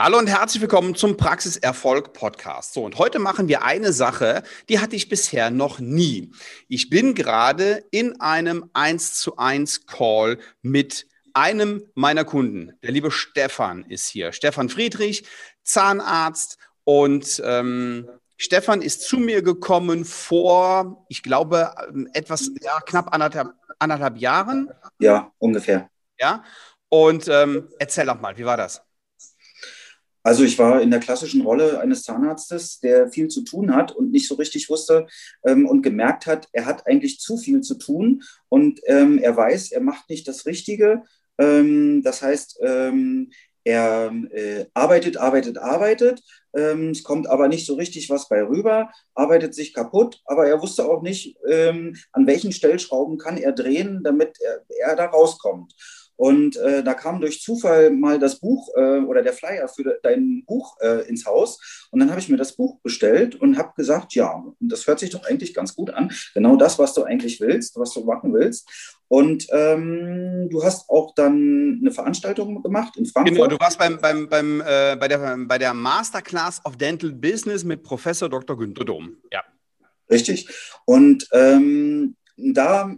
Hallo und herzlich willkommen zum Praxiserfolg Podcast. So, und heute machen wir eine Sache, die hatte ich bisher noch nie. Ich bin gerade in einem 1 zu 1 Call mit einem meiner Kunden. Der liebe Stefan ist hier. Stefan Friedrich, Zahnarzt und ähm, Stefan ist zu mir gekommen vor, ich glaube, etwas, ja, knapp anderthalb, anderthalb Jahren. Ja, ungefähr. Ja, und ähm, erzähl doch mal, wie war das? Also ich war in der klassischen Rolle eines Zahnarztes, der viel zu tun hat und nicht so richtig wusste ähm, und gemerkt hat, er hat eigentlich zu viel zu tun und ähm, er weiß, er macht nicht das Richtige. Ähm, das heißt, ähm, er äh, arbeitet, arbeitet, arbeitet. Ähm, es kommt aber nicht so richtig was bei rüber, arbeitet sich kaputt, aber er wusste auch nicht, ähm, an welchen Stellschrauben kann er drehen, damit er, er da rauskommt. Und äh, da kam durch Zufall mal das Buch äh, oder der Flyer für dein Buch äh, ins Haus. Und dann habe ich mir das Buch bestellt und habe gesagt, ja, das hört sich doch eigentlich ganz gut an. Genau das, was du eigentlich willst, was du machen willst. Und ähm, du hast auch dann eine Veranstaltung gemacht in Frankfurt. Genau, du warst beim, beim, beim, äh, bei, der, bei der Masterclass of Dental Business mit Professor Dr. Günter Dom. Ja. Richtig. Und ähm, da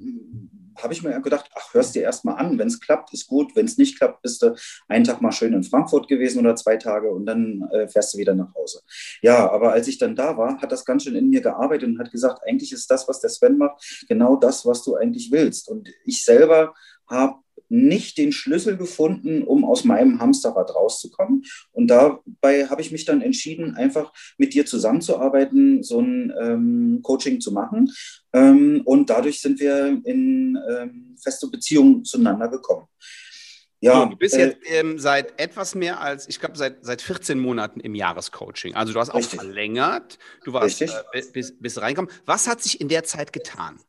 habe ich mir gedacht, ach, hörst dir erst mal an. Wenn es klappt, ist gut. Wenn es nicht klappt, bist du einen Tag mal schön in Frankfurt gewesen oder zwei Tage und dann äh, fährst du wieder nach Hause. Ja, aber als ich dann da war, hat das ganz schön in mir gearbeitet und hat gesagt, eigentlich ist das, was der Sven macht, genau das, was du eigentlich willst. Und ich selber habe nicht den Schlüssel gefunden, um aus meinem Hamsterrad rauszukommen. Und dabei habe ich mich dann entschieden, einfach mit dir zusammenzuarbeiten, so ein ähm, Coaching zu machen. Ähm, und dadurch sind wir in ähm, feste Beziehungen zueinander gekommen. Ja, so, du bist äh, jetzt ähm, seit etwas mehr als, ich glaube, seit, seit 14 Monaten im Jahrescoaching. Also du hast auch richtig. verlängert, du warst äh, bis, bis reinkommen. Was hat sich in der Zeit getan?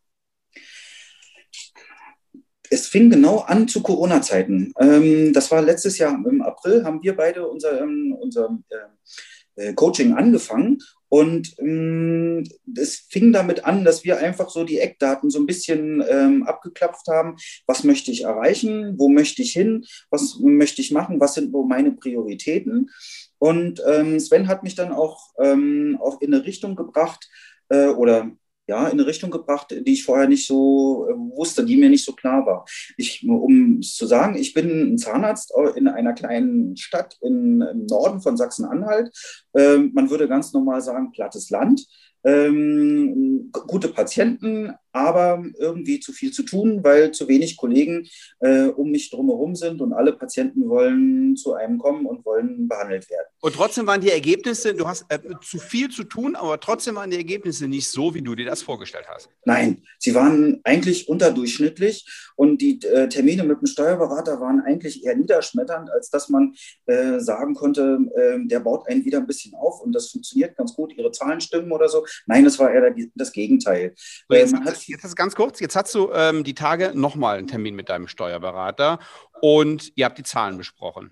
Es fing genau an zu Corona-Zeiten. Ähm, das war letztes Jahr im April, haben wir beide unser, ähm, unser äh, äh, Coaching angefangen. Und ähm, es fing damit an, dass wir einfach so die Eckdaten so ein bisschen ähm, abgeklapft haben. Was möchte ich erreichen? Wo möchte ich hin? Was möchte ich machen? Was sind wo meine Prioritäten? Und ähm, Sven hat mich dann auch, ähm, auch in eine Richtung gebracht äh, oder ja, in eine Richtung gebracht, die ich vorher nicht so äh, wusste, die mir nicht so klar war. Ich, um es zu sagen, ich bin ein Zahnarzt in einer kleinen Stadt im Norden von Sachsen-Anhalt. Ähm, man würde ganz normal sagen, plattes Land ähm, gute Patienten, aber irgendwie zu viel zu tun, weil zu wenig Kollegen äh, um mich drumherum sind und alle Patienten wollen zu einem kommen und wollen behandelt werden. Und trotzdem waren die Ergebnisse, du hast äh, zu viel zu tun, aber trotzdem waren die Ergebnisse nicht so, wie du dir das vorgestellt hast. Nein, sie waren eigentlich unterdurchschnittlich und die äh, Termine mit dem Steuerberater waren eigentlich eher niederschmetternd, als dass man äh, sagen konnte, ähm, der baut einen wieder ein bisschen auf und das funktioniert ganz gut, ihre Zahlen stimmen oder so. Nein, es war eher das Gegenteil. So, jetzt, hat, jetzt ganz kurz, jetzt hast du ähm, die Tage nochmal einen Termin mit deinem Steuerberater und ihr habt die Zahlen besprochen.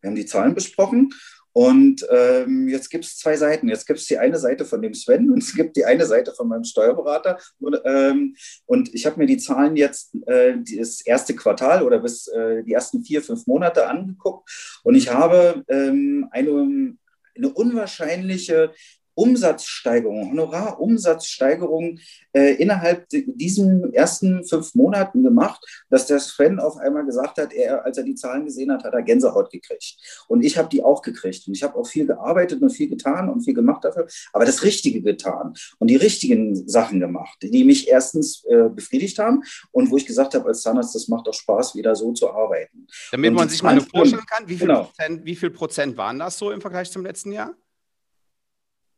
Wir haben die Zahlen besprochen und ähm, jetzt gibt es zwei Seiten. Jetzt gibt es die eine Seite von dem Sven und es gibt die eine Seite von meinem Steuerberater. Und, ähm, und ich habe mir die Zahlen jetzt äh, das erste Quartal oder bis äh, die ersten vier, fünf Monate angeguckt. Und ich habe ähm, eine, eine unwahrscheinliche Umsatzsteigerung, Honorarumsatzsteigerung äh, innerhalb diesen ersten fünf Monaten gemacht, dass der Sven auf einmal gesagt hat, er, als er die Zahlen gesehen hat, hat er Gänsehaut gekriegt. Und ich habe die auch gekriegt. Und ich habe auch viel gearbeitet und viel getan und viel gemacht dafür, aber das Richtige getan und die richtigen Sachen gemacht, die mich erstens äh, befriedigt haben und wo ich gesagt habe als Zahnarzt, das macht doch Spaß, wieder so zu arbeiten. Damit und man sich mal vorstellen kann, wie viel, genau. Prozent, wie viel Prozent waren das so im Vergleich zum letzten Jahr?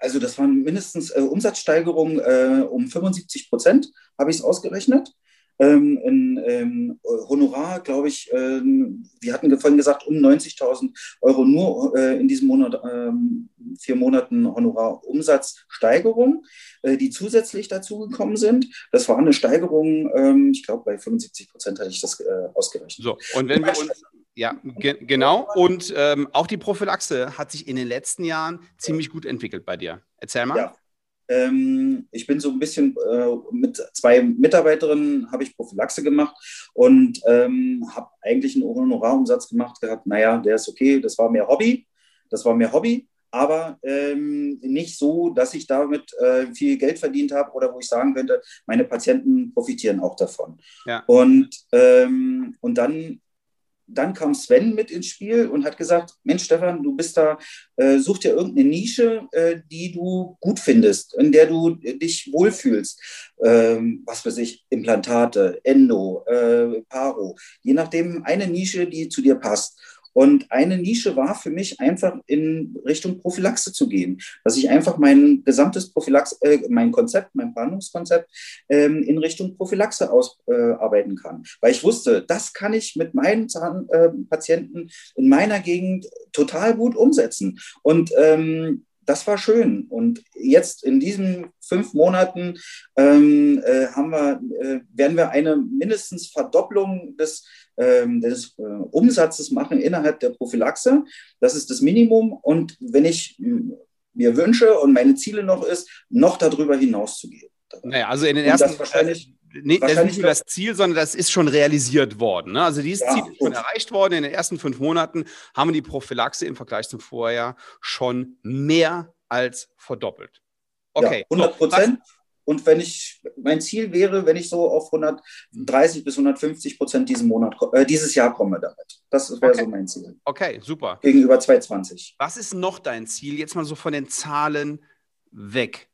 Also das waren mindestens äh, Umsatzsteigerungen äh, um 75 Prozent, habe ich es ausgerechnet. Ähm, in ähm, Honorar, glaube ich, äh, wir hatten vorhin gesagt, um 90.000 Euro nur äh, in diesem Monat, ähm, vier Monaten Honorarumsatzsteigerung, äh, die zusätzlich dazugekommen sind. Das war eine Steigerung, ähm, ich glaube, bei 75 Prozent hatte ich das äh, ausgerechnet. So, und wenn wir uns ja, ge genau. Und ähm, auch die Prophylaxe hat sich in den letzten Jahren ziemlich gut entwickelt bei dir. Erzähl mal. Ja. Ähm, ich bin so ein bisschen äh, mit zwei Mitarbeiterinnen habe ich Prophylaxe gemacht und ähm, habe eigentlich einen Honorarumsatz gemacht gehabt. Naja, der ist okay, das war mehr Hobby. Das war mehr Hobby, aber ähm, nicht so, dass ich damit äh, viel Geld verdient habe oder wo ich sagen könnte, meine Patienten profitieren auch davon. Ja. Und, ähm, und dann dann kam Sven mit ins Spiel und hat gesagt, Mensch, Stefan, du bist da, äh, such dir irgendeine Nische, äh, die du gut findest, in der du dich wohlfühlst. Ähm, was weiß ich, Implantate, Endo, äh, Paro, je nachdem eine Nische, die zu dir passt. Und eine Nische war für mich einfach in Richtung Prophylaxe zu gehen, dass ich einfach mein gesamtes Prophylaxe, äh, mein Konzept, mein Behandlungskonzept ähm, in Richtung Prophylaxe ausarbeiten äh, kann. Weil ich wusste, das kann ich mit meinen Zahnpatienten äh, in meiner Gegend total gut umsetzen. Und ähm, das war schön. Und jetzt in diesen fünf Monaten ähm, äh, haben wir, äh, werden wir eine mindestens Verdopplung des, ähm, des äh, Umsatzes machen innerhalb der Prophylaxe. Das ist das Minimum. Und wenn ich mir wünsche und meine Ziele noch ist, noch darüber hinaus zu gehen. Naja, also in den ersten, wahrscheinlich, nee, das ist nicht nur das Ziel, sondern das ist schon realisiert worden. Ne? Also dieses ja, Ziel ist schon erreicht worden. In den ersten fünf Monaten haben wir die Prophylaxe im Vergleich zum Vorjahr schon mehr als verdoppelt. Okay. Ja, 100 Prozent. Und wenn ich, mein Ziel wäre, wenn ich so auf 130 bis 150 Prozent diesen Monat, äh, dieses Jahr komme damit. Das wäre okay. so mein Ziel. Okay, super. Gegenüber 220. Was ist noch dein Ziel? Jetzt mal so von den Zahlen weg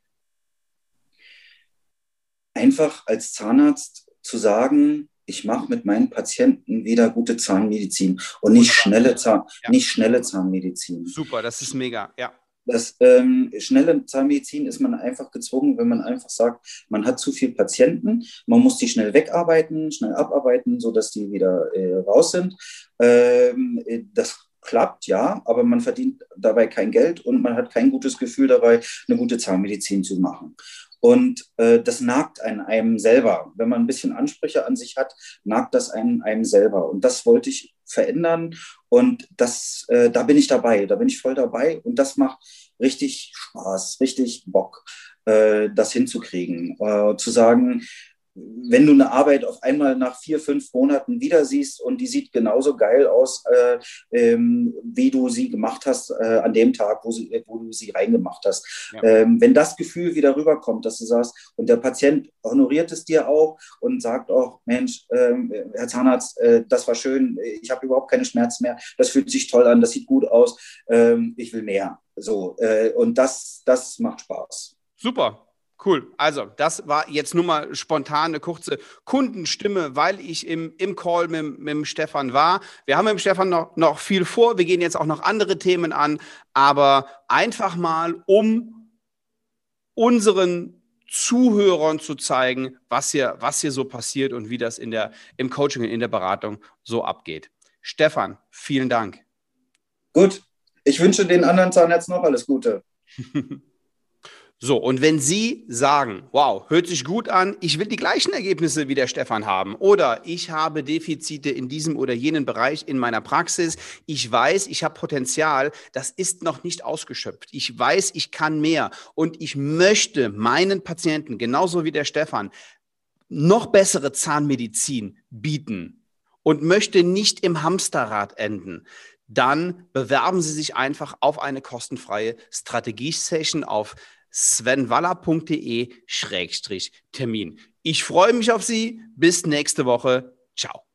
einfach als Zahnarzt zu sagen, ich mache mit meinen Patienten wieder gute Zahnmedizin und nicht schnelle, Zahn, ja. nicht schnelle Zahnmedizin. Super, das ist mega, ja. Das ähm, schnelle Zahnmedizin ist man einfach gezwungen, wenn man einfach sagt, man hat zu viele Patienten, man muss die schnell wegarbeiten, schnell abarbeiten, sodass die wieder äh, raus sind. Ähm, das klappt, ja, aber man verdient dabei kein Geld und man hat kein gutes Gefühl dabei, eine gute Zahnmedizin zu machen. Und äh, das nagt an einem selber. Wenn man ein bisschen Ansprüche an sich hat, nagt das einem, einem selber. Und das wollte ich verändern. Und das, äh, da bin ich dabei. Da bin ich voll dabei. Und das macht richtig Spaß, richtig Bock, äh, das hinzukriegen. Äh, zu sagen, wenn du eine Arbeit auf einmal nach vier, fünf Monaten wieder siehst und die sieht genauso geil aus, äh, ähm, wie du sie gemacht hast äh, an dem Tag, wo, sie, wo du sie reingemacht hast. Ja. Ähm, wenn das Gefühl wieder rüberkommt, dass du sagst, und der Patient honoriert es dir auch und sagt auch, Mensch, äh, Herr Zahnarzt, äh, das war schön, ich habe überhaupt keine Schmerzen mehr, das fühlt sich toll an, das sieht gut aus, ähm, ich will mehr. So, äh, und das, das macht Spaß. Super, Cool. Also, das war jetzt nur mal spontan eine kurze Kundenstimme, weil ich im, im Call mit, mit dem Stefan war. Wir haben mit dem Stefan noch, noch viel vor. Wir gehen jetzt auch noch andere Themen an, aber einfach mal, um unseren Zuhörern zu zeigen, was hier, was hier so passiert und wie das in der, im Coaching und in der Beratung so abgeht. Stefan, vielen Dank. Gut. Ich wünsche den anderen Zahnärzten noch alles Gute. So, und wenn Sie sagen, wow, hört sich gut an, ich will die gleichen Ergebnisse wie der Stefan haben oder ich habe Defizite in diesem oder jenen Bereich in meiner Praxis, ich weiß, ich habe Potenzial, das ist noch nicht ausgeschöpft. Ich weiß, ich kann mehr und ich möchte meinen Patienten, genauso wie der Stefan, noch bessere Zahnmedizin bieten und möchte nicht im Hamsterrad enden dann bewerben Sie sich einfach auf eine kostenfreie Strategie-Session auf svenwaller.de-termin. Ich freue mich auf Sie. Bis nächste Woche. Ciao.